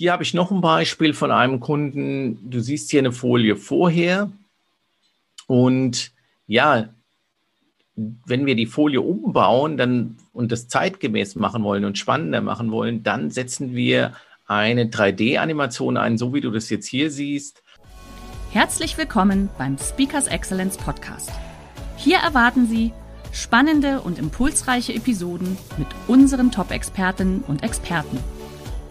Hier habe ich noch ein Beispiel von einem Kunden. Du siehst hier eine Folie vorher. Und ja, wenn wir die Folie umbauen dann, und das zeitgemäß machen wollen und spannender machen wollen, dann setzen wir eine 3D-Animation ein, so wie du das jetzt hier siehst. Herzlich willkommen beim Speakers Excellence Podcast. Hier erwarten Sie spannende und impulsreiche Episoden mit unseren Top-Expertinnen und Experten.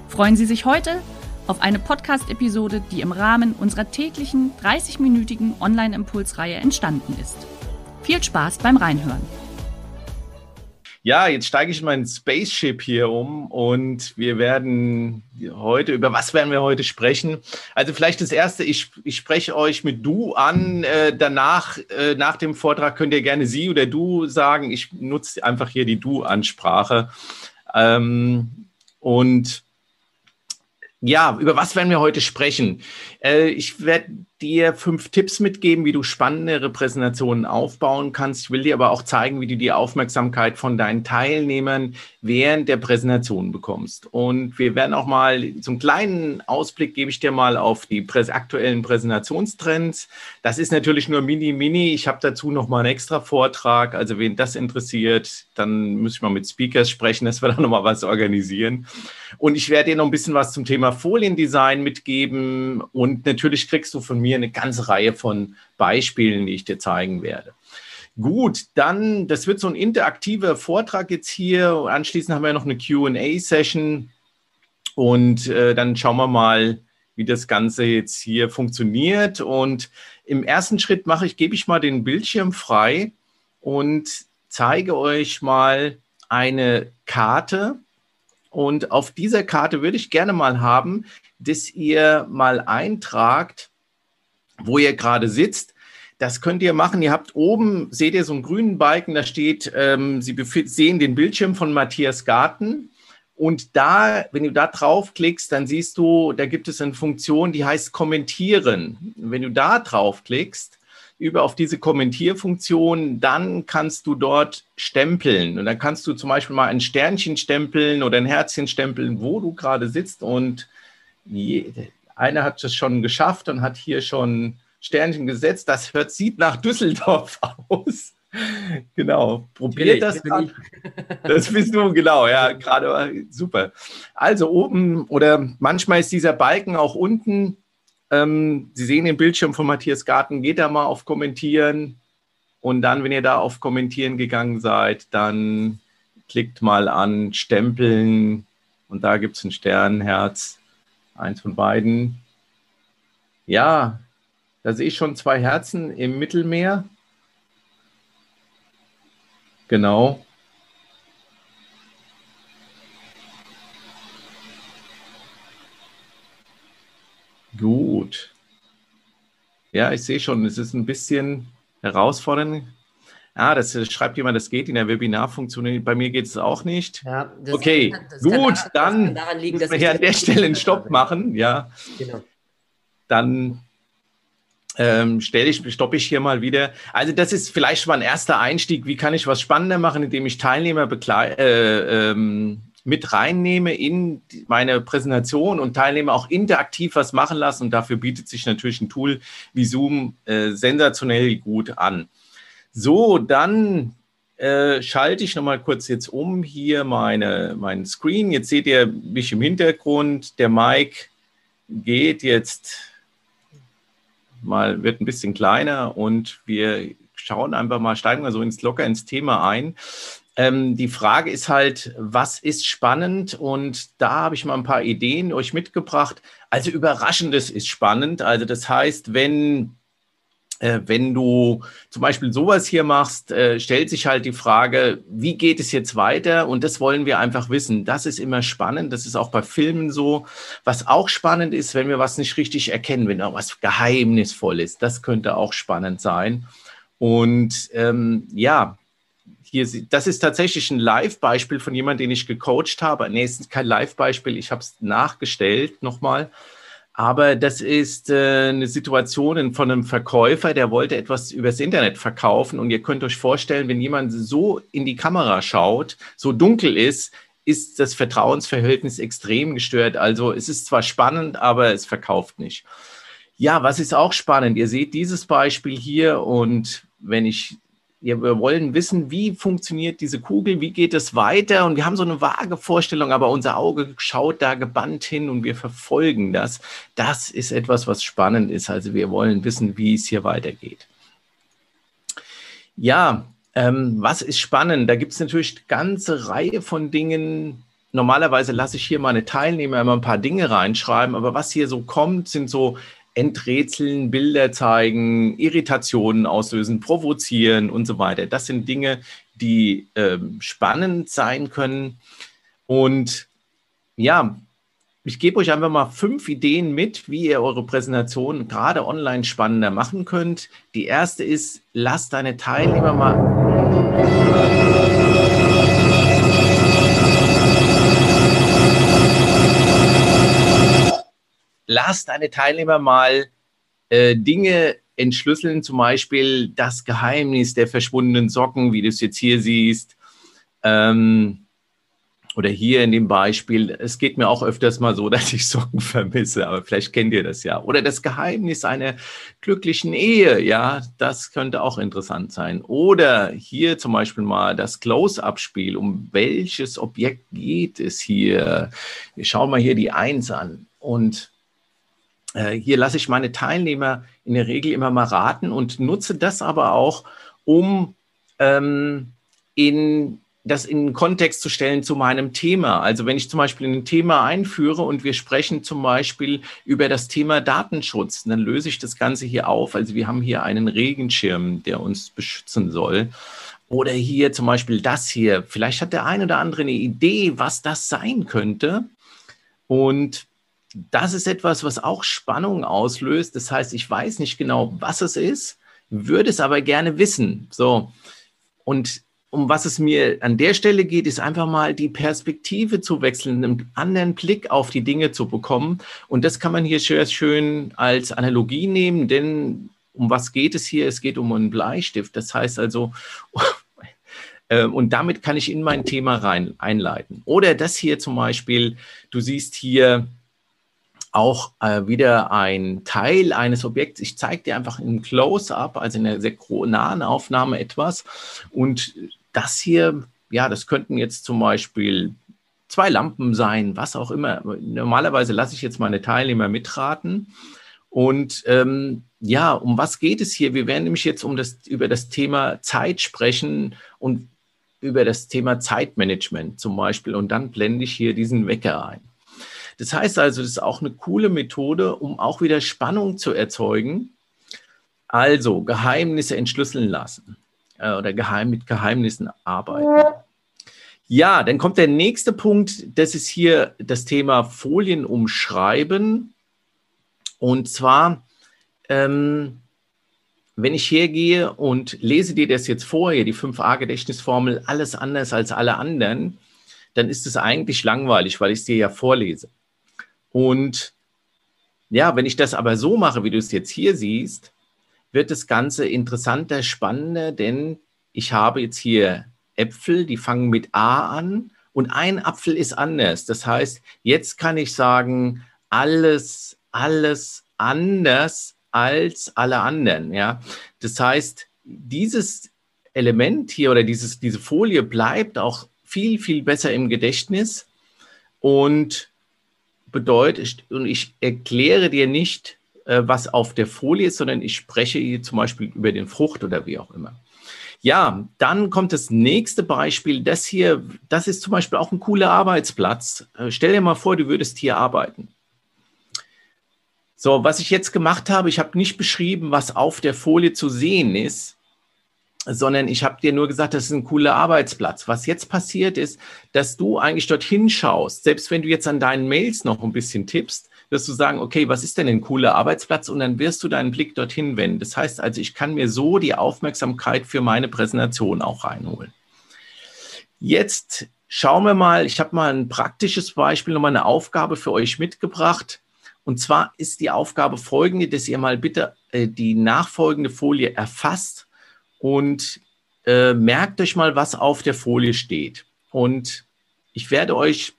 Freuen Sie sich heute auf eine Podcast-Episode, die im Rahmen unserer täglichen 30-minütigen Online-Impulsreihe entstanden ist. Viel Spaß beim Reinhören. Ja, jetzt steige ich in mein Spaceship hier um und wir werden heute, über was werden wir heute sprechen? Also vielleicht das Erste, ich, ich spreche euch mit Du an. Äh, danach, äh, nach dem Vortrag könnt ihr gerne Sie oder Du sagen. Ich nutze einfach hier die Du-Ansprache. Ähm, und ja, über was werden wir heute sprechen? Äh, ich werde dir fünf Tipps mitgeben, wie du spannende Repräsentationen aufbauen kannst. Ich will dir aber auch zeigen, wie du die Aufmerksamkeit von deinen Teilnehmern während der Präsentation bekommst. Und wir werden auch mal einen kleinen Ausblick gebe ich dir mal auf die aktuellen Präsentationstrends. Das ist natürlich nur mini, mini. Ich habe dazu noch mal einen extra Vortrag. Also wen das interessiert, dann muss ich mal mit Speakers sprechen, dass wir da noch mal was organisieren. Und ich werde dir noch ein bisschen was zum Thema Foliendesign mitgeben. Und natürlich kriegst du von mir mir eine ganze Reihe von Beispielen, die ich dir zeigen werde. Gut, dann, das wird so ein interaktiver Vortrag jetzt hier. Anschließend haben wir noch eine QA-Session und äh, dann schauen wir mal, wie das Ganze jetzt hier funktioniert. Und im ersten Schritt mache ich, gebe ich mal den Bildschirm frei und zeige euch mal eine Karte. Und auf dieser Karte würde ich gerne mal haben, dass ihr mal eintragt, wo ihr gerade sitzt. Das könnt ihr machen. Ihr habt oben, seht ihr so einen grünen Balken, da steht, ähm, Sie sehen den Bildschirm von Matthias Garten. Und da, wenn du da draufklickst, dann siehst du, da gibt es eine Funktion, die heißt Kommentieren. Wenn du da draufklickst, über auf diese Kommentierfunktion, dann kannst du dort stempeln. Und dann kannst du zum Beispiel mal ein Sternchen stempeln oder ein Herzchen stempeln, wo du gerade sitzt. Und einer hat es schon geschafft und hat hier schon Sternchen gesetzt. Das hört, sieht nach Düsseldorf aus. Genau, probiert das an. Das bist du, genau, ja, gerade super. Also oben oder manchmal ist dieser Balken auch unten. Ähm, Sie sehen den Bildschirm von Matthias Garten. Geht da mal auf Kommentieren und dann, wenn ihr da auf Kommentieren gegangen seid, dann klickt mal an Stempeln und da gibt es ein Sternherz Eins von beiden. Ja, da sehe ich schon zwei Herzen im Mittelmeer. Genau. Gut. Ja, ich sehe schon, es ist ein bisschen herausfordernd. Ah, das schreibt jemand, das geht in der Webinarfunktion. Bei mir geht es auch nicht. Ja, okay, kann, gut, kann, dann liegen, müssen wir hier an der Stelle einen Stopp machen. Ja, genau. Dann ähm, stelle ich, stoppe ich hier mal wieder. Also das ist vielleicht schon mal ein erster Einstieg. Wie kann ich was spannender machen, indem ich Teilnehmer äh, ähm, mit reinnehme in meine Präsentation und Teilnehmer auch interaktiv was machen lassen. Und dafür bietet sich natürlich ein Tool wie Zoom äh, sensationell gut an. So, dann äh, schalte ich nochmal kurz jetzt um hier meine, meinen Screen. Jetzt seht ihr mich im Hintergrund. Der Mic geht jetzt mal, wird ein bisschen kleiner und wir schauen einfach mal, steigen wir so ins locker ins Thema ein. Ähm, die Frage ist halt, was ist spannend? Und da habe ich mal ein paar Ideen euch mitgebracht. Also Überraschendes ist spannend. Also das heißt, wenn wenn du zum Beispiel sowas hier machst, äh, stellt sich halt die Frage, wie geht es jetzt weiter? Und das wollen wir einfach wissen. Das ist immer spannend. Das ist auch bei Filmen so. Was auch spannend ist, wenn wir was nicht richtig erkennen, wenn auch was geheimnisvoll ist. Das könnte auch spannend sein. Und ähm, ja, hier, das ist tatsächlich ein Live-Beispiel von jemandem, den ich gecoacht habe. Nee, es ist kein Live-Beispiel, ich habe es nachgestellt nochmal. Aber das ist äh, eine Situation von einem Verkäufer, der wollte etwas übers Internet verkaufen. Und ihr könnt euch vorstellen, wenn jemand so in die Kamera schaut, so dunkel ist, ist das Vertrauensverhältnis extrem gestört. Also es ist zwar spannend, aber es verkauft nicht. Ja, was ist auch spannend? Ihr seht dieses Beispiel hier und wenn ich wir wollen wissen, wie funktioniert diese Kugel, wie geht es weiter und wir haben so eine vage Vorstellung, aber unser Auge schaut da gebannt hin und wir verfolgen das. Das ist etwas, was spannend ist. Also wir wollen wissen, wie es hier weitergeht. Ja, ähm, was ist spannend? Da gibt es natürlich eine ganze Reihe von Dingen. Normalerweise lasse ich hier meine Teilnehmer immer ein paar Dinge reinschreiben, aber was hier so kommt, sind so enträtseln, Bilder zeigen, Irritationen auslösen, provozieren und so weiter. Das sind Dinge, die ähm, spannend sein können. Und ja, ich gebe euch einfach mal fünf Ideen mit, wie ihr eure Präsentation gerade online spannender machen könnt. Die erste ist, lasst deine Teilnehmer mal. Lass deine Teilnehmer mal äh, Dinge entschlüsseln, zum Beispiel das Geheimnis der verschwundenen Socken, wie du es jetzt hier siehst. Ähm, oder hier in dem Beispiel, es geht mir auch öfters mal so, dass ich Socken vermisse, aber vielleicht kennt ihr das ja. Oder das Geheimnis einer glücklichen Ehe, ja, das könnte auch interessant sein. Oder hier zum Beispiel mal das Close-up-Spiel, um welches Objekt geht es hier? Wir schauen mal hier die Eins an. Und hier lasse ich meine Teilnehmer in der Regel immer mal raten und nutze das aber auch, um ähm, in das in den Kontext zu stellen zu meinem Thema. Also wenn ich zum Beispiel ein Thema einführe und wir sprechen zum Beispiel über das Thema Datenschutz, dann löse ich das Ganze hier auf. Also wir haben hier einen Regenschirm, der uns beschützen soll. Oder hier zum Beispiel das hier. Vielleicht hat der eine oder andere eine Idee, was das sein könnte. Und das ist etwas, was auch Spannung auslöst. Das heißt, ich weiß nicht genau, was es ist, würde es aber gerne wissen. So. Und um was es mir an der Stelle geht, ist einfach mal die Perspektive zu wechseln, einen anderen Blick auf die Dinge zu bekommen. Und das kann man hier schön als Analogie nehmen, denn um was geht es hier? Es geht um einen Bleistift. Das heißt also, äh, und damit kann ich in mein Thema rein einleiten. Oder das hier zum Beispiel, du siehst hier auch äh, wieder ein Teil eines Objekts. Ich zeige dir einfach im Close-up, also in einer sehr nahen Aufnahme etwas. Und das hier, ja, das könnten jetzt zum Beispiel zwei Lampen sein, was auch immer. Normalerweise lasse ich jetzt meine Teilnehmer mitraten. Und ähm, ja, um was geht es hier? Wir werden nämlich jetzt um das, über das Thema Zeit sprechen und über das Thema Zeitmanagement zum Beispiel. Und dann blende ich hier diesen Wecker ein. Das heißt also, das ist auch eine coole Methode, um auch wieder Spannung zu erzeugen. Also Geheimnisse entschlüsseln lassen äh, oder geheim, mit Geheimnissen arbeiten. Ja, dann kommt der nächste Punkt. Das ist hier das Thema Folien umschreiben. Und zwar, ähm, wenn ich hergehe und lese dir das jetzt vorher, die 5a-Gedächtnisformel, alles anders als alle anderen, dann ist es eigentlich langweilig, weil ich es dir ja vorlese. Und ja, wenn ich das aber so mache, wie du es jetzt hier siehst, wird das Ganze interessanter, spannender, denn ich habe jetzt hier Äpfel, die fangen mit A an und ein Apfel ist anders. Das heißt, jetzt kann ich sagen, alles, alles anders als alle anderen. Ja, das heißt, dieses Element hier oder dieses, diese Folie bleibt auch viel, viel besser im Gedächtnis und bedeutet, und ich erkläre dir nicht, äh, was auf der Folie ist, sondern ich spreche hier zum Beispiel über den Frucht oder wie auch immer. Ja, dann kommt das nächste Beispiel. Das hier, das ist zum Beispiel auch ein cooler Arbeitsplatz. Äh, stell dir mal vor, du würdest hier arbeiten. So, was ich jetzt gemacht habe, ich habe nicht beschrieben, was auf der Folie zu sehen ist, sondern ich habe dir nur gesagt, das ist ein cooler Arbeitsplatz. Was jetzt passiert ist, dass du eigentlich dorthin schaust, selbst wenn du jetzt an deinen Mails noch ein bisschen tippst, wirst du sagen, okay, was ist denn ein cooler Arbeitsplatz? Und dann wirst du deinen Blick dorthin wenden. Das heißt also, ich kann mir so die Aufmerksamkeit für meine Präsentation auch reinholen. Jetzt schauen wir mal, ich habe mal ein praktisches Beispiel, nochmal eine Aufgabe für euch mitgebracht. Und zwar ist die Aufgabe folgende, dass ihr mal bitte äh, die nachfolgende Folie erfasst und äh, merkt euch mal, was auf der Folie steht. Und ich werde euch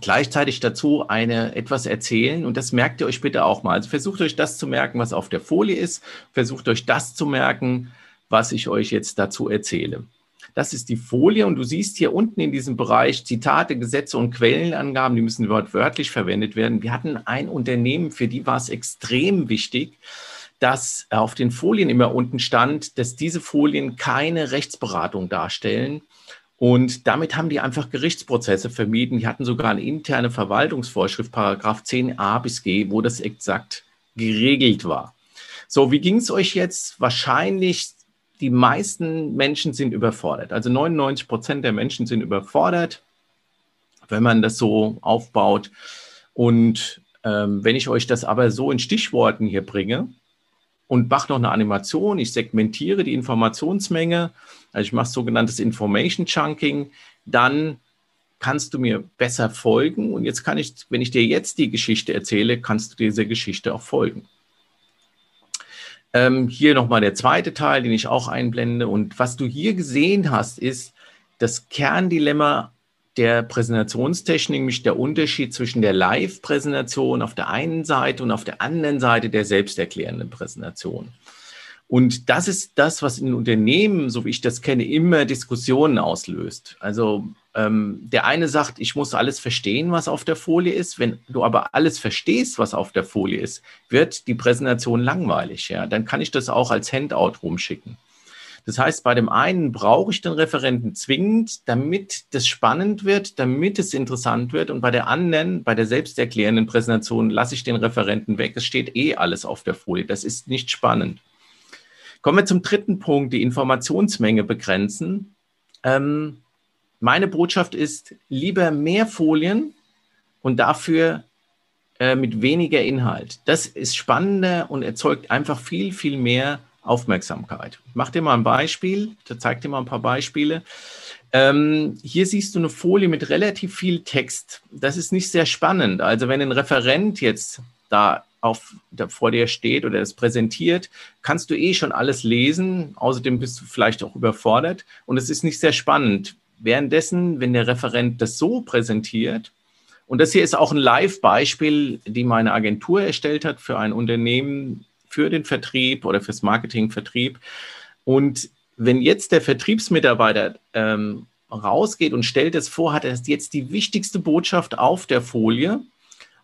gleichzeitig dazu eine etwas erzählen und das merkt ihr euch bitte auch mal. Also versucht euch das zu merken, was auf der Folie ist. Versucht euch das zu merken, was ich euch jetzt dazu erzähle. Das ist die Folie und du siehst hier unten in diesem Bereich Zitate, Gesetze und Quellenangaben, die müssen wörtlich verwendet werden. Wir hatten ein Unternehmen, für die war es extrem wichtig, dass auf den Folien immer unten stand, dass diese Folien keine Rechtsberatung darstellen. Und damit haben die einfach Gerichtsprozesse vermieden. Die hatten sogar eine interne Verwaltungsvorschrift, Paragraph 10a bis g, wo das exakt geregelt war. So, wie ging es euch jetzt? Wahrscheinlich die meisten Menschen sind überfordert. Also 99 Prozent der Menschen sind überfordert, wenn man das so aufbaut. Und ähm, wenn ich euch das aber so in Stichworten hier bringe, und mache noch eine Animation. Ich segmentiere die Informationsmenge. Also ich mache sogenanntes Information Chunking. Dann kannst du mir besser folgen. Und jetzt kann ich, wenn ich dir jetzt die Geschichte erzähle, kannst du dieser Geschichte auch folgen. Ähm, hier nochmal der zweite Teil, den ich auch einblende. Und was du hier gesehen hast, ist das Kerndilemma der Präsentationstechnik, nämlich der Unterschied zwischen der Live-Präsentation auf der einen Seite und auf der anderen Seite der selbsterklärenden Präsentation. Und das ist das, was in Unternehmen, so wie ich das kenne, immer Diskussionen auslöst. Also ähm, der eine sagt, ich muss alles verstehen, was auf der Folie ist. Wenn du aber alles verstehst, was auf der Folie ist, wird die Präsentation langweilig. Ja? Dann kann ich das auch als Handout rumschicken. Das heißt, bei dem einen brauche ich den Referenten zwingend, damit das spannend wird, damit es interessant wird. Und bei der anderen, bei der selbsterklärenden Präsentation, lasse ich den Referenten weg. Es steht eh alles auf der Folie. Das ist nicht spannend. Kommen wir zum dritten Punkt, die Informationsmenge begrenzen. Ähm, meine Botschaft ist lieber mehr Folien und dafür äh, mit weniger Inhalt. Das ist spannender und erzeugt einfach viel, viel mehr Aufmerksamkeit. Ich mache dir mal ein Beispiel, da zeig dir mal ein paar Beispiele. Ähm, hier siehst du eine Folie mit relativ viel Text. Das ist nicht sehr spannend. Also wenn ein Referent jetzt da auf, da vor dir steht oder es präsentiert, kannst du eh schon alles lesen. Außerdem bist du vielleicht auch überfordert und es ist nicht sehr spannend. Währenddessen, wenn der Referent das so präsentiert, und das hier ist auch ein Live-Beispiel, die meine Agentur erstellt hat für ein Unternehmen, für den Vertrieb oder fürs Marketing-Vertrieb. Und wenn jetzt der Vertriebsmitarbeiter ähm, rausgeht und stellt es vor, hat er jetzt die wichtigste Botschaft auf der Folie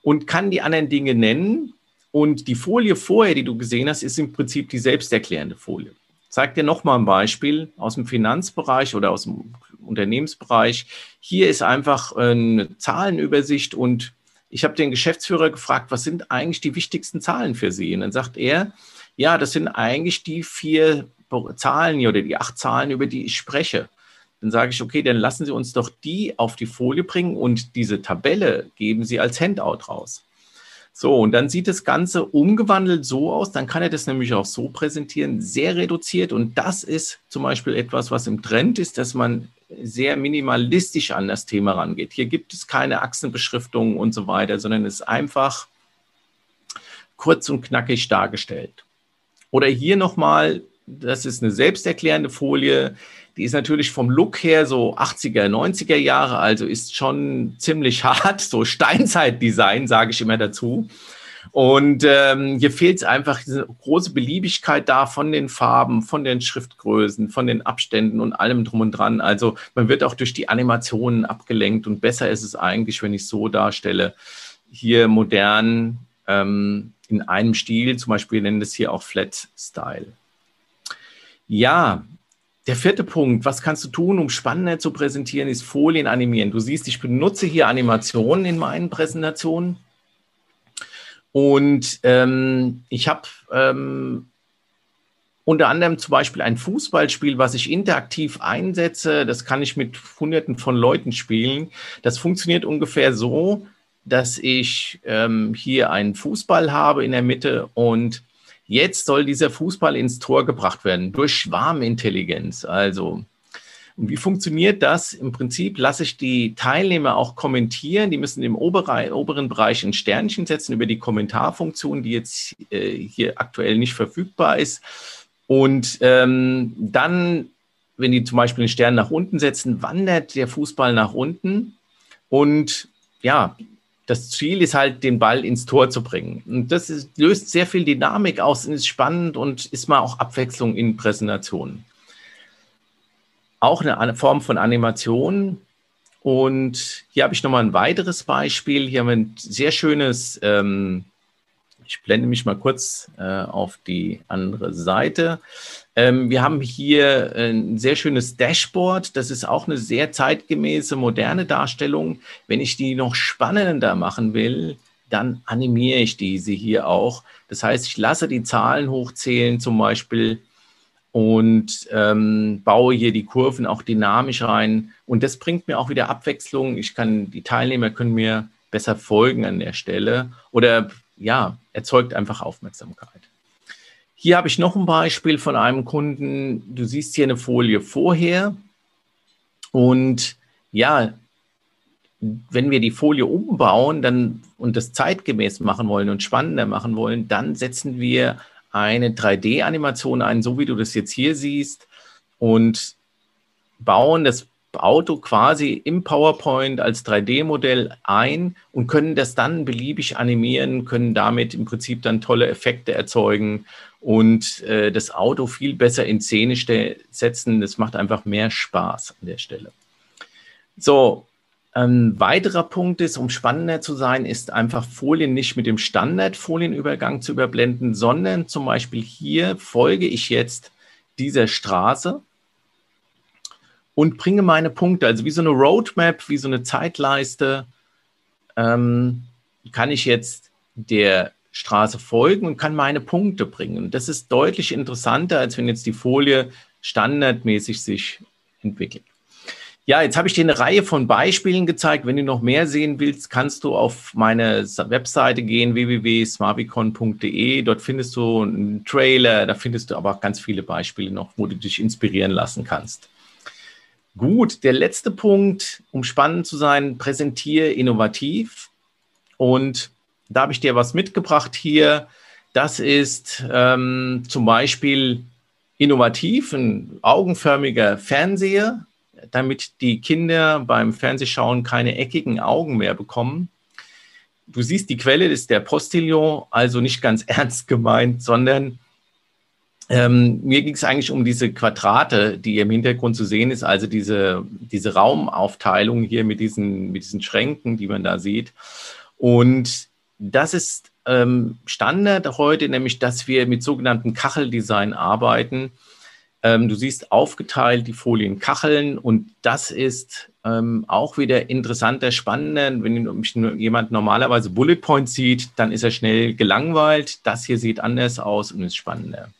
und kann die anderen Dinge nennen. Und die Folie vorher, die du gesehen hast, ist im Prinzip die selbsterklärende Folie. Ich zeige dir nochmal ein Beispiel aus dem Finanzbereich oder aus dem Unternehmensbereich. Hier ist einfach eine Zahlenübersicht und ich habe den Geschäftsführer gefragt, was sind eigentlich die wichtigsten Zahlen für Sie? Und dann sagt er, ja, das sind eigentlich die vier Zahlen oder die acht Zahlen, über die ich spreche. Dann sage ich, okay, dann lassen Sie uns doch die auf die Folie bringen und diese Tabelle geben Sie als Handout raus. So, und dann sieht das Ganze umgewandelt so aus, dann kann er das nämlich auch so präsentieren, sehr reduziert. Und das ist zum Beispiel etwas, was im Trend ist, dass man sehr minimalistisch an das Thema rangeht. Hier gibt es keine Achsenbeschriftungen und so weiter, sondern es ist einfach kurz und knackig dargestellt. Oder hier nochmal, das ist eine selbsterklärende Folie, die ist natürlich vom Look her so 80er, 90er Jahre, also ist schon ziemlich hart, so Steinzeitdesign, sage ich immer dazu. Und ähm, hier fehlt es einfach diese große Beliebigkeit da von den Farben, von den Schriftgrößen, von den Abständen und allem drum und dran. Also man wird auch durch die Animationen abgelenkt und besser ist es eigentlich, wenn ich so darstelle. Hier modern ähm, in einem Stil, zum Beispiel nennen das hier auch Flat Style. Ja, der vierte Punkt, was kannst du tun, um spannender zu präsentieren, ist Folien animieren. Du siehst, ich benutze hier Animationen in meinen Präsentationen. Und ähm, ich habe ähm, unter anderem zum Beispiel ein Fußballspiel, was ich interaktiv einsetze. Das kann ich mit Hunderten von Leuten spielen. Das funktioniert ungefähr so, dass ich ähm, hier einen Fußball habe in der Mitte und jetzt soll dieser Fußball ins Tor gebracht werden durch Schwarmintelligenz. Also und wie funktioniert das? Im Prinzip lasse ich die Teilnehmer auch kommentieren. Die müssen im oberen Bereich ein Sternchen setzen über die Kommentarfunktion, die jetzt äh, hier aktuell nicht verfügbar ist. Und ähm, dann, wenn die zum Beispiel einen Stern nach unten setzen, wandert der Fußball nach unten. Und ja, das Ziel ist halt, den Ball ins Tor zu bringen. Und das ist, löst sehr viel Dynamik aus und ist spannend und ist mal auch Abwechslung in Präsentationen auch eine Form von Animation. Und hier habe ich nochmal ein weiteres Beispiel. Hier haben wir ein sehr schönes, ähm, ich blende mich mal kurz äh, auf die andere Seite. Ähm, wir haben hier ein sehr schönes Dashboard. Das ist auch eine sehr zeitgemäße, moderne Darstellung. Wenn ich die noch spannender machen will, dann animiere ich diese hier auch. Das heißt, ich lasse die Zahlen hochzählen, zum Beispiel und ähm, baue hier die Kurven auch dynamisch rein. Und das bringt mir auch wieder Abwechslung. Ich kann, die Teilnehmer können mir besser folgen an der Stelle oder ja, erzeugt einfach Aufmerksamkeit. Hier habe ich noch ein Beispiel von einem Kunden. Du siehst hier eine Folie vorher. Und ja, wenn wir die Folie umbauen dann, und das zeitgemäß machen wollen und spannender machen wollen, dann setzen wir eine 3D-Animation ein, so wie du das jetzt hier siehst, und bauen das Auto quasi im PowerPoint als 3D-Modell ein und können das dann beliebig animieren, können damit im Prinzip dann tolle Effekte erzeugen und äh, das Auto viel besser in Szene setzen. Das macht einfach mehr Spaß an der Stelle. So, ein weiterer Punkt ist, um spannender zu sein, ist einfach Folien nicht mit dem Standardfolienübergang zu überblenden, sondern zum Beispiel hier folge ich jetzt dieser Straße und bringe meine Punkte, also wie so eine Roadmap, wie so eine Zeitleiste, ähm, kann ich jetzt der Straße folgen und kann meine Punkte bringen. Das ist deutlich interessanter, als wenn jetzt die Folie standardmäßig sich entwickelt. Ja, jetzt habe ich dir eine Reihe von Beispielen gezeigt. Wenn du noch mehr sehen willst, kannst du auf meine Webseite gehen, www.smarbicon.de. Dort findest du einen Trailer, da findest du aber auch ganz viele Beispiele noch, wo du dich inspirieren lassen kannst. Gut, der letzte Punkt, um spannend zu sein, präsentiere innovativ. Und da habe ich dir was mitgebracht hier. Das ist ähm, zum Beispiel innovativ, ein augenförmiger Fernseher damit die Kinder beim Fernsehschauen keine eckigen Augen mehr bekommen. Du siehst, die Quelle ist der Postillon, also nicht ganz ernst gemeint, sondern ähm, mir ging es eigentlich um diese Quadrate, die im Hintergrund zu sehen ist, also diese, diese Raumaufteilung hier mit diesen, mit diesen Schränken, die man da sieht. Und das ist ähm, Standard heute, nämlich dass wir mit sogenannten Kacheldesign arbeiten. Ähm, du siehst aufgeteilt die Folien Kacheln und das ist ähm, auch wieder interessanter, spannender. Wenn jemand normalerweise Bullet Points sieht, dann ist er schnell gelangweilt. Das hier sieht anders aus und ist spannender.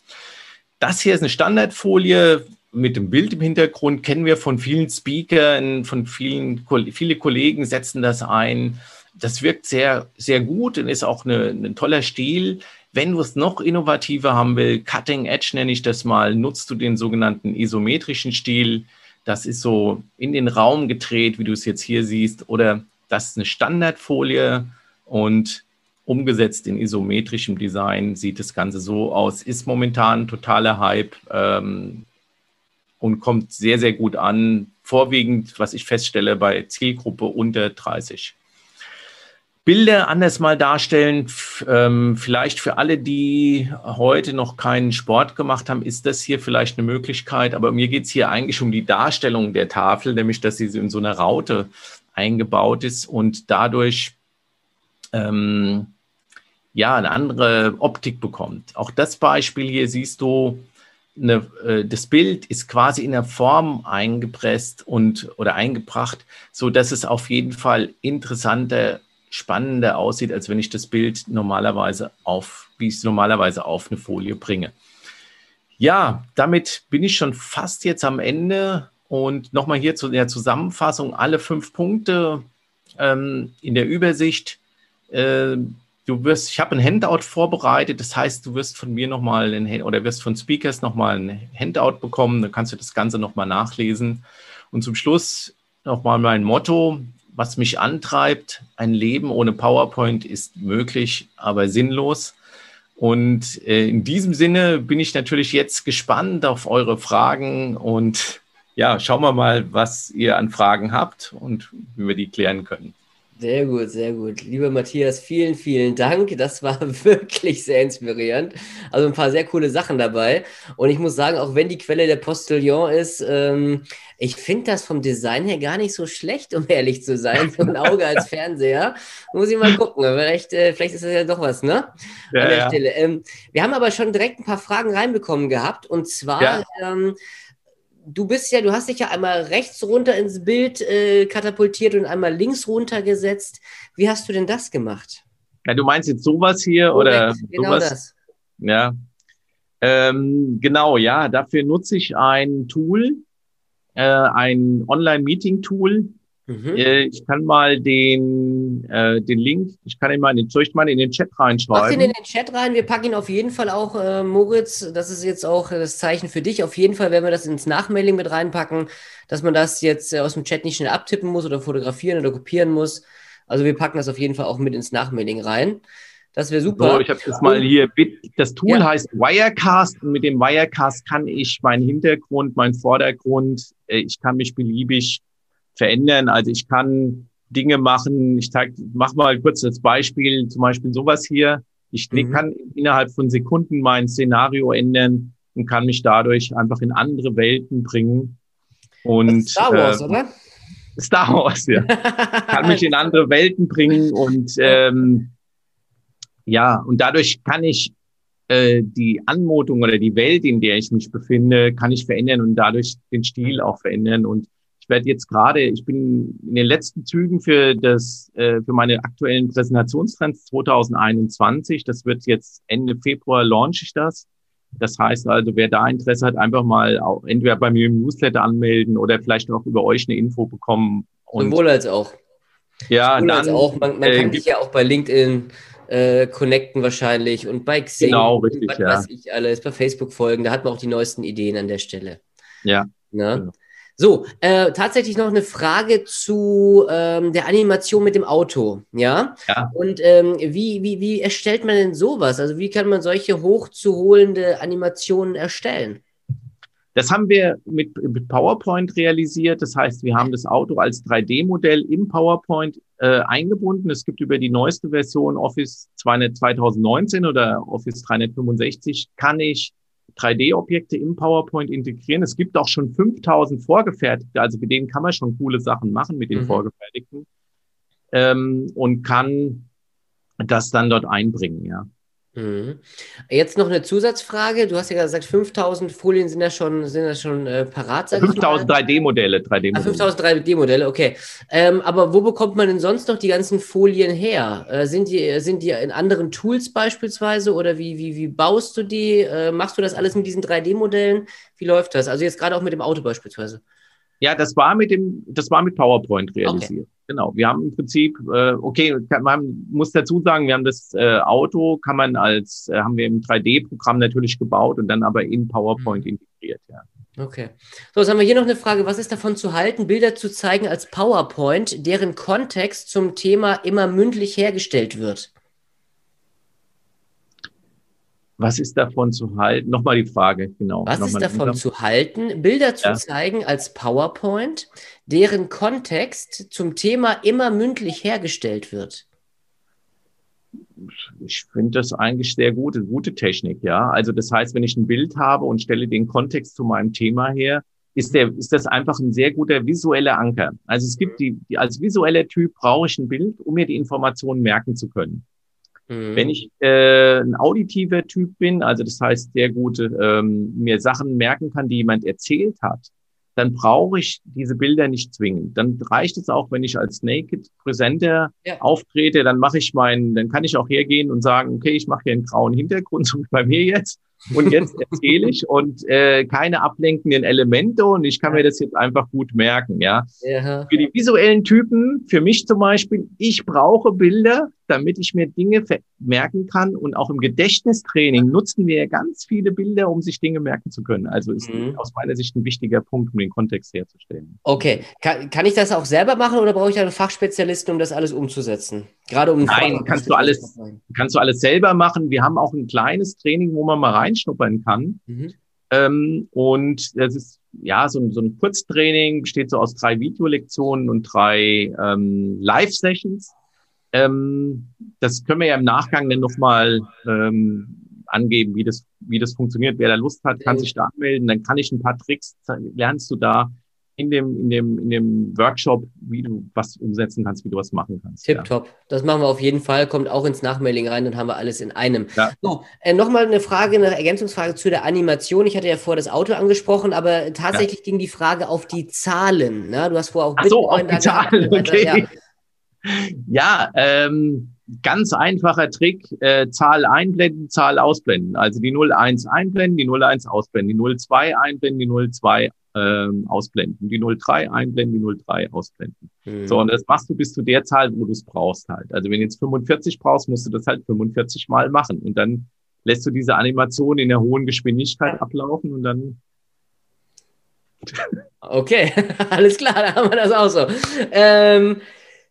Das hier ist eine Standardfolie mit dem Bild im Hintergrund, kennen wir von vielen Speakern, von vielen, viele Kollegen setzen das ein. Das wirkt sehr, sehr gut und ist auch eine, ein toller Stil. Wenn du es noch innovativer haben willst, Cutting Edge nenne ich das mal, nutzt du den sogenannten isometrischen Stil. Das ist so in den Raum gedreht, wie du es jetzt hier siehst, oder das ist eine Standardfolie und umgesetzt in isometrischem Design sieht das Ganze so aus. Ist momentan totaler Hype ähm, und kommt sehr, sehr gut an. Vorwiegend, was ich feststelle, bei Zielgruppe unter 30. Bilder anders mal darstellen. Ähm, vielleicht für alle, die heute noch keinen Sport gemacht haben, ist das hier vielleicht eine Möglichkeit. Aber mir geht es hier eigentlich um die Darstellung der Tafel, nämlich dass sie in so einer Raute eingebaut ist und dadurch ähm, ja eine andere Optik bekommt. Auch das Beispiel hier siehst du, eine, äh, das Bild ist quasi in der Form eingepresst und oder eingebracht, so dass es auf jeden Fall interessanter spannender aussieht, als wenn ich das Bild normalerweise auf, wie ich es normalerweise auf eine Folie bringe. Ja, damit bin ich schon fast jetzt am Ende und nochmal hier zu der Zusammenfassung alle fünf Punkte ähm, in der Übersicht. Äh, du wirst, ich habe ein Handout vorbereitet, das heißt, du wirst von mir nochmal ein, oder wirst von Speakers nochmal ein Handout bekommen, dann kannst du das Ganze nochmal nachlesen. Und zum Schluss nochmal mein Motto, was mich antreibt, ein Leben ohne PowerPoint ist möglich, aber sinnlos. Und äh, in diesem Sinne bin ich natürlich jetzt gespannt auf eure Fragen und ja, schauen wir mal, was ihr an Fragen habt und wie wir die klären können. Sehr gut, sehr gut. Lieber Matthias, vielen, vielen Dank. Das war wirklich sehr inspirierend. Also ein paar sehr coole Sachen dabei. Und ich muss sagen, auch wenn die Quelle der Postillon ist, ähm, ich finde das vom Design her gar nicht so schlecht, um ehrlich zu sein. So ein Auge als Fernseher. Muss ich mal gucken. Vielleicht, äh, vielleicht ist das ja doch was, ne? Ja, An der ja. Stelle. Ähm, wir haben aber schon direkt ein paar Fragen reinbekommen gehabt. Und zwar. Ja. Ähm, du bist ja, du hast dich ja einmal rechts runter ins Bild äh, katapultiert und einmal links runter gesetzt. Wie hast du denn das gemacht? Ja, du meinst jetzt sowas hier Korrekt, oder genau sowas? das. Ja. Ähm, genau, ja, dafür nutze ich ein Tool, äh, ein Online-Meeting-Tool, Mhm. Äh, ich kann mal den, äh, den Link, ich kann ihn mal in den, soll ich mal in den Chat reinschreiben? Mach den in den Chat rein. Wir packen ihn auf jeden Fall auch, äh, Moritz. Das ist jetzt auch das Zeichen für dich. Auf jeden Fall werden wir das ins Nachmailing mit reinpacken, dass man das jetzt äh, aus dem Chat nicht schnell abtippen muss oder fotografieren oder kopieren muss. Also wir packen das auf jeden Fall auch mit ins Nachmailing rein. Das wäre super. So, ich habe das mal hier. Das Tool ja. heißt Wirecast und mit dem Wirecast kann ich meinen Hintergrund, meinen Vordergrund, äh, ich kann mich beliebig verändern. Also ich kann Dinge machen. Ich zeig, mach mal kurz das Beispiel, zum Beispiel sowas hier. Ich mhm. kann innerhalb von Sekunden mein Szenario ändern und kann mich dadurch einfach in andere Welten bringen. Und, Star Wars, äh, oder? Star Wars, ja. kann mich in andere Welten bringen und ähm, ja, und dadurch kann ich äh, die Anmutung oder die Welt, in der ich mich befinde, kann ich verändern und dadurch den Stil auch verändern. Und ich werde jetzt gerade, ich bin in den letzten Zügen für das, äh, für meine aktuellen Präsentationstrends 2021. Das wird jetzt Ende Februar launch ich das. Das heißt also, wer da Interesse hat, einfach mal auch entweder bei mir im Newsletter anmelden oder vielleicht auch über euch eine Info bekommen. Und Sowohl als auch. Ja, Sowohl dann, auch. Man, man äh, kann dich ja auch bei LinkedIn äh, connecten wahrscheinlich und bei Xing. Genau, richtig, was ja. weiß ich alles, bei Facebook folgen. Da hat man auch die neuesten Ideen an der Stelle. Ja. Ne? Genau. So, äh, tatsächlich noch eine Frage zu ähm, der Animation mit dem Auto, ja? Ja. Und ähm, wie, wie, wie erstellt man denn sowas? Also wie kann man solche hochzuholende Animationen erstellen? Das haben wir mit, mit PowerPoint realisiert. Das heißt, wir haben das Auto als 3D-Modell im PowerPoint äh, eingebunden. Es gibt über die neueste Version Office 2019 oder Office 365 kann ich 3D-Objekte im PowerPoint integrieren. Es gibt auch schon 5000 vorgefertigte, also mit denen kann man schon coole Sachen machen mit den mhm. vorgefertigten ähm, und kann das dann dort einbringen, ja. Mhm. Jetzt noch eine Zusatzfrage. Du hast ja gesagt, 5000 Folien sind ja schon, sind ja schon äh, parat. 5000 3D-Modelle. 3D ah, 5000 3D-Modelle, okay. Ähm, aber wo bekommt man denn sonst noch die ganzen Folien her? Äh, sind, die, sind die in anderen Tools beispielsweise oder wie, wie, wie baust du die? Äh, machst du das alles mit diesen 3D-Modellen? Wie läuft das? Also jetzt gerade auch mit dem Auto beispielsweise. Ja, das war mit dem, das war mit PowerPoint realisiert. Okay. Genau. Wir haben im Prinzip, äh, okay, man muss dazu sagen, wir haben das äh, Auto, kann man als, äh, haben wir im 3D-Programm natürlich gebaut und dann aber in PowerPoint mhm. integriert, ja. Okay. So, jetzt haben wir hier noch eine Frage. Was ist davon zu halten, Bilder zu zeigen als PowerPoint, deren Kontext zum Thema immer mündlich hergestellt wird? Was ist davon zu halten? Nochmal die Frage, genau. Was Nochmal ist davon zu halten, Bilder zu ja. zeigen als PowerPoint, deren Kontext zum Thema immer mündlich hergestellt wird? Ich finde das eigentlich sehr gute, gute Technik, ja. Also das heißt, wenn ich ein Bild habe und stelle den Kontext zu meinem Thema her, ist, der, ist das einfach ein sehr guter visueller Anker. Also es gibt die, die als visueller Typ brauche ich ein Bild, um mir die Informationen merken zu können. Mhm. Wenn ich äh, ein auditiver Typ bin, also das heißt sehr gut ähm, mir Sachen merken kann, die jemand erzählt hat, dann brauche ich diese Bilder nicht zwingend. Dann reicht es auch, wenn ich als Naked Presenter ja. auftrete, dann mache ich meinen, dann kann ich auch hergehen und sagen, okay, ich mache hier einen grauen Hintergrund, so wie bei mir jetzt. Und jetzt erzähle ich und äh, keine ablenkenden Elemente und ich kann mir das jetzt einfach gut merken, ja. ja. Für die visuellen Typen, für mich zum Beispiel, ich brauche Bilder, damit ich mir Dinge merken kann und auch im Gedächtnistraining nutzen wir ganz viele Bilder, um sich Dinge merken zu können. Also ist mhm. aus meiner Sicht ein wichtiger Punkt, um den Kontext herzustellen. Okay, kann, kann ich das auch selber machen oder brauche ich einen Fachspezialisten, um das alles umzusetzen? Gerade um Nein, kannst du alles, kannst du alles selber machen. Wir haben auch ein kleines Training, wo man mal reinschnuppern kann. Mhm. Ähm, und das ist ja so ein, so ein Kurztraining, besteht so aus drei Videolektionen und drei ähm, Live-Sessions. Ähm, das können wir ja im Nachgang dann nochmal ähm, angeben, wie das, wie das funktioniert. Wer da Lust hat, kann sich da anmelden. Dann kann ich ein paar Tricks, lernst du da, in dem, in dem, in dem Workshop, wie du was umsetzen kannst, wie du was machen kannst. Tipptopp. Ja. Das machen wir auf jeden Fall. Kommt auch ins Nachmailing rein, dann haben wir alles in einem. Ja. So, äh, nochmal eine Frage, eine Ergänzungsfrage zu der Animation. Ich hatte ja vor das Auto angesprochen, aber tatsächlich ja. ging die Frage auf die Zahlen. Ne? Du hast vorher auch Ach so, auf die Zahlen, okay. Ja, ähm, ganz einfacher Trick, äh, Zahl einblenden, Zahl ausblenden. Also die 01 einblenden, die 01 ausblenden, die 02 einblenden, die 02 ähm, ausblenden, die 03 einblenden, die 03 ausblenden. Mhm. So, und das machst du bis zu der Zahl, wo du es brauchst halt. Also wenn du jetzt 45 brauchst, musst du das halt 45 Mal machen und dann lässt du diese Animation in der hohen Geschwindigkeit ablaufen und dann Okay, alles klar, da haben wir das auch so. Ähm,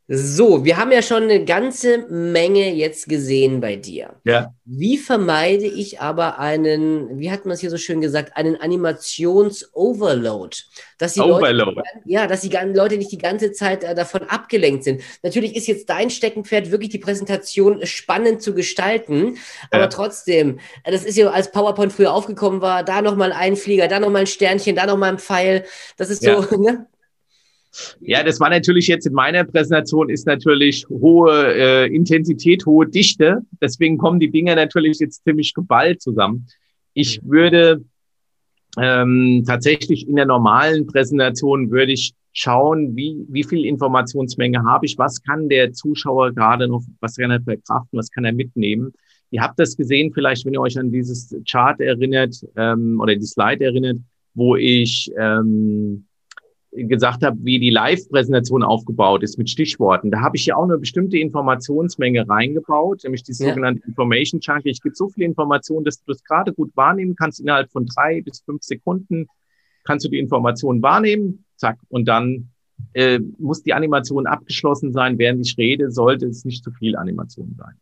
so, wir haben ja schon eine ganze Menge jetzt gesehen bei dir. Ja. Wie vermeide ich aber einen, wie hat man es hier so schön gesagt, einen Animations-Overload? Dass die Overload. Leute, ja, dass die Leute nicht die ganze Zeit äh, davon abgelenkt sind. Natürlich ist jetzt dein Steckenpferd wirklich die Präsentation spannend zu gestalten, aber ja. trotzdem, äh, das ist ja als PowerPoint früher aufgekommen war, da nochmal ein Flieger, da nochmal ein Sternchen, da nochmal ein Pfeil. Das ist ja. so, ne? Ja, das war natürlich jetzt in meiner Präsentation ist natürlich hohe äh, Intensität, hohe Dichte. Deswegen kommen die Dinger natürlich jetzt ziemlich geballt zusammen. Ich mhm. würde ähm, tatsächlich in der normalen Präsentation würde ich schauen, wie, wie viel Informationsmenge habe ich, was kann der Zuschauer gerade noch, was kann er verkraften, was kann er mitnehmen. Ihr habt das gesehen, vielleicht, wenn ihr euch an dieses Chart erinnert ähm, oder die Slide erinnert, wo ich ähm, gesagt habe, wie die Live-Präsentation aufgebaut ist mit Stichworten. Da habe ich ja auch eine bestimmte Informationsmenge reingebaut, nämlich die ja. sogenannte Information Chunky. Ich gebe so viele Informationen, dass du das gerade gut wahrnehmen kannst. Innerhalb von drei bis fünf Sekunden kannst du die Informationen wahrnehmen. Zack. Und dann äh, muss die Animation abgeschlossen sein. Während ich rede, sollte es nicht zu viel Animation sein.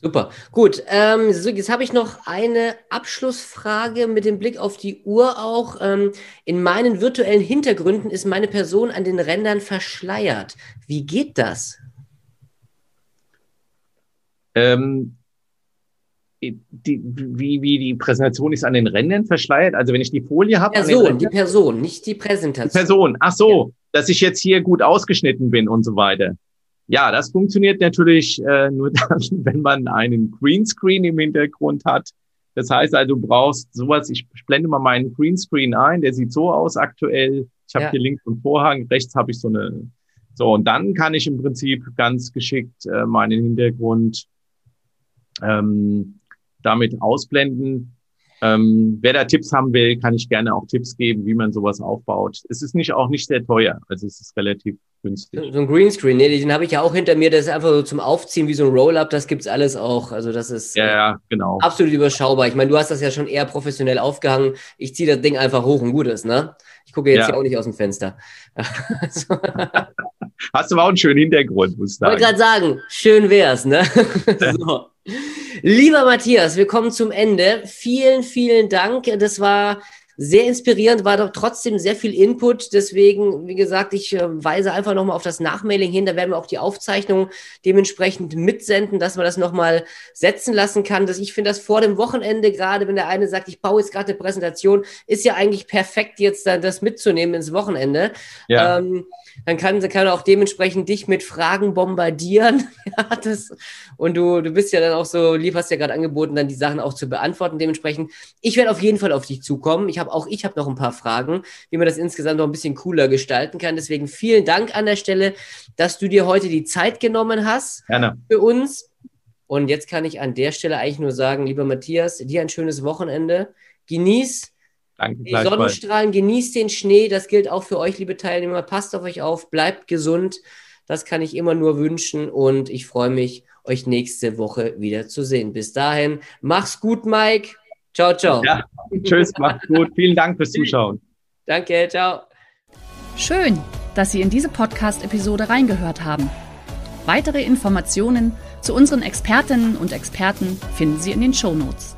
Super, gut. Ähm, so, jetzt habe ich noch eine Abschlussfrage mit dem Blick auf die Uhr auch. Ähm, in meinen virtuellen Hintergründen ist meine Person an den Rändern verschleiert. Wie geht das? Ähm, die, wie, wie die Präsentation ist an den Rändern verschleiert. Also wenn ich die Folie habe. Person, die Person, nicht die Präsentation. Die Person, ach so, ja. dass ich jetzt hier gut ausgeschnitten bin und so weiter. Ja, das funktioniert natürlich äh, nur dann, wenn man einen Greenscreen im Hintergrund hat. Das heißt also, du brauchst sowas, ich blende mal meinen Greenscreen ein, der sieht so aus aktuell. Ich habe ja. hier links einen Vorhang, rechts habe ich so eine, so, und dann kann ich im Prinzip ganz geschickt äh, meinen Hintergrund ähm, damit ausblenden. Ähm, wer da Tipps haben will, kann ich gerne auch Tipps geben, wie man sowas aufbaut. Es ist nicht auch nicht sehr teuer, also es ist relativ günstig. So ein Greenscreen, nee, den habe ich ja auch hinter mir, das ist einfach so zum Aufziehen wie so ein Roll-Up, das gibt's alles auch. Also das ist ja, ja, genau. absolut überschaubar. Ich meine, du hast das ja schon eher professionell aufgehangen. Ich ziehe das Ding einfach hoch und gut ist, ne? Ich gucke jetzt ja. hier auch nicht aus dem Fenster. Hast du aber auch einen schönen Hintergrund, muss ich sagen. Ich wollte gerade sagen, schön wär's, ne? so. Lieber Matthias, wir kommen zum Ende. Vielen, vielen Dank. Das war sehr inspirierend, war doch trotzdem sehr viel Input. Deswegen, wie gesagt, ich äh, weise einfach nochmal auf das Nachmailing hin. Da werden wir auch die Aufzeichnung dementsprechend mitsenden, dass man das nochmal setzen lassen kann. Dass ich finde, dass vor dem Wochenende, gerade wenn der eine sagt, ich baue jetzt gerade eine Präsentation, ist ja eigentlich perfekt, jetzt das mitzunehmen ins Wochenende. Ja. Ähm, dann kann, kann er auch dementsprechend dich mit Fragen bombardieren. ja, das, und du, du bist ja dann auch so lieb, hast ja gerade angeboten, dann die Sachen auch zu beantworten. Dementsprechend, ich werde auf jeden Fall auf dich zukommen. Ich habe auch ich habe noch ein paar Fragen, wie man das insgesamt noch ein bisschen cooler gestalten kann. Deswegen vielen Dank an der Stelle, dass du dir heute die Zeit genommen hast Gerne. für uns. Und jetzt kann ich an der Stelle eigentlich nur sagen, lieber Matthias, dir ein schönes Wochenende. Genieß Danke, die Sonnenstrahlen, genießt den Schnee. Das gilt auch für euch, liebe Teilnehmer. Passt auf euch auf, bleibt gesund. Das kann ich immer nur wünschen und ich freue mich, euch nächste Woche wieder zu sehen. Bis dahin, mach's gut, Mike. Ciao, ciao. Ja, tschüss, macht's gut. Vielen Dank fürs Zuschauen. Danke, ciao. Schön, dass Sie in diese Podcast-Episode reingehört haben. Weitere Informationen zu unseren Expertinnen und Experten finden Sie in den Show Notes.